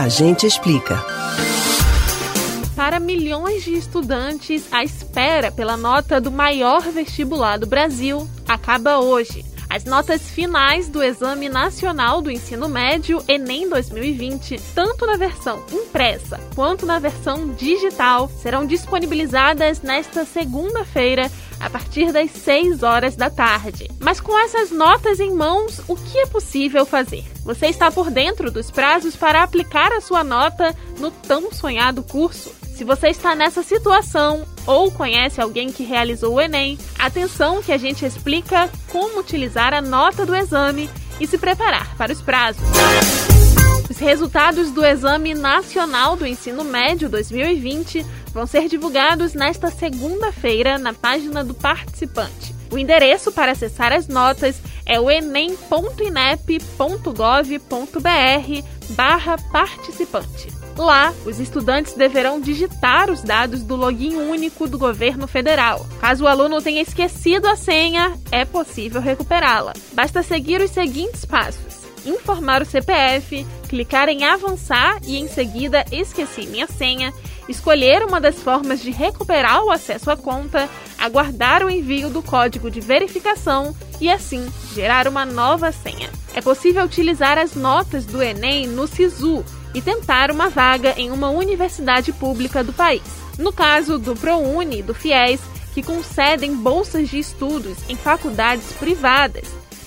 A gente explica. Para milhões de estudantes, a espera pela nota do maior vestibular do Brasil acaba hoje. As notas finais do Exame Nacional do Ensino Médio Enem 2020, tanto na versão impressa quanto na versão digital, serão disponibilizadas nesta segunda-feira a partir das 6 horas da tarde. Mas com essas notas em mãos, o que é possível fazer? Você está por dentro dos prazos para aplicar a sua nota no tão sonhado curso? Se você está nessa situação ou conhece alguém que realizou o Enem, atenção que a gente explica como utilizar a nota do exame e se preparar para os prazos. Os resultados do Exame Nacional do Ensino Médio 2020 vão ser divulgados nesta segunda-feira na página do participante. O endereço para acessar as notas é o enem.inep.gov.br barra participante. Lá, os estudantes deverão digitar os dados do login único do governo federal. Caso o aluno tenha esquecido a senha, é possível recuperá-la. Basta seguir os seguintes passos: informar o CPF, clicar em avançar e em seguida esqueci minha senha, escolher uma das formas de recuperar o acesso à conta, aguardar o envio do código de verificação e assim gerar uma nova senha. É possível utilizar as notas do Enem no SISU e tentar uma vaga em uma universidade pública do país. No caso do ProUni e do FIES, que concedem bolsas de estudos em faculdades privadas.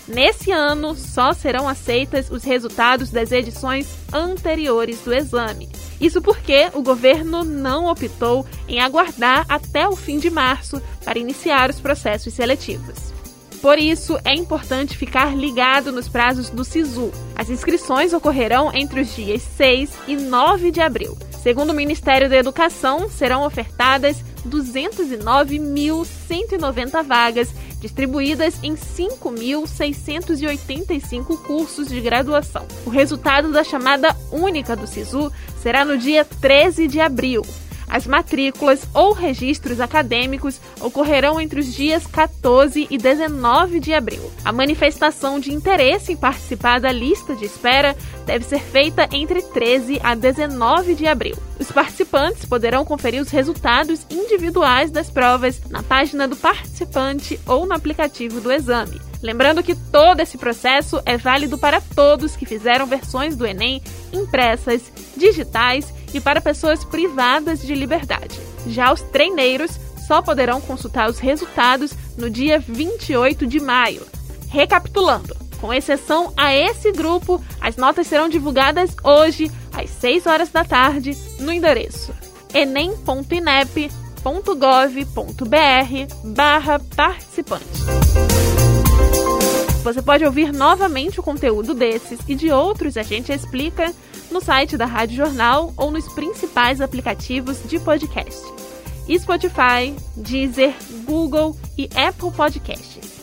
Nesse ano, só serão aceitas os resultados das edições anteriores do exame. Isso porque o governo não optou em aguardar até o fim de março para iniciar os processos seletivos. Por isso, é importante ficar ligado nos prazos do SISU. As inscrições ocorrerão entre os dias 6 e 9 de abril. Segundo o Ministério da Educação, serão ofertadas 209.190 vagas, distribuídas em 5.685 cursos de graduação. O resultado da chamada única do SISU será no dia 13 de abril. As matrículas ou registros acadêmicos ocorrerão entre os dias 14 e 19 de abril. A manifestação de interesse em participar da lista de espera deve ser feita entre 13 a 19 de abril. Os participantes poderão conferir os resultados individuais das provas na página do participante ou no aplicativo do exame. Lembrando que todo esse processo é válido para todos que fizeram versões do Enem impressas, digitais e para pessoas privadas de liberdade. Já os treineiros só poderão consultar os resultados no dia 28 de maio. Recapitulando, com exceção a esse grupo, as notas serão divulgadas hoje, às 6 horas da tarde, no endereço enem.inep.gov.br barra participante. Você pode ouvir novamente o conteúdo desses e de outros a gente explica no site da Rádio Jornal ou nos principais aplicativos de podcast: Spotify, Deezer, Google e Apple Podcasts.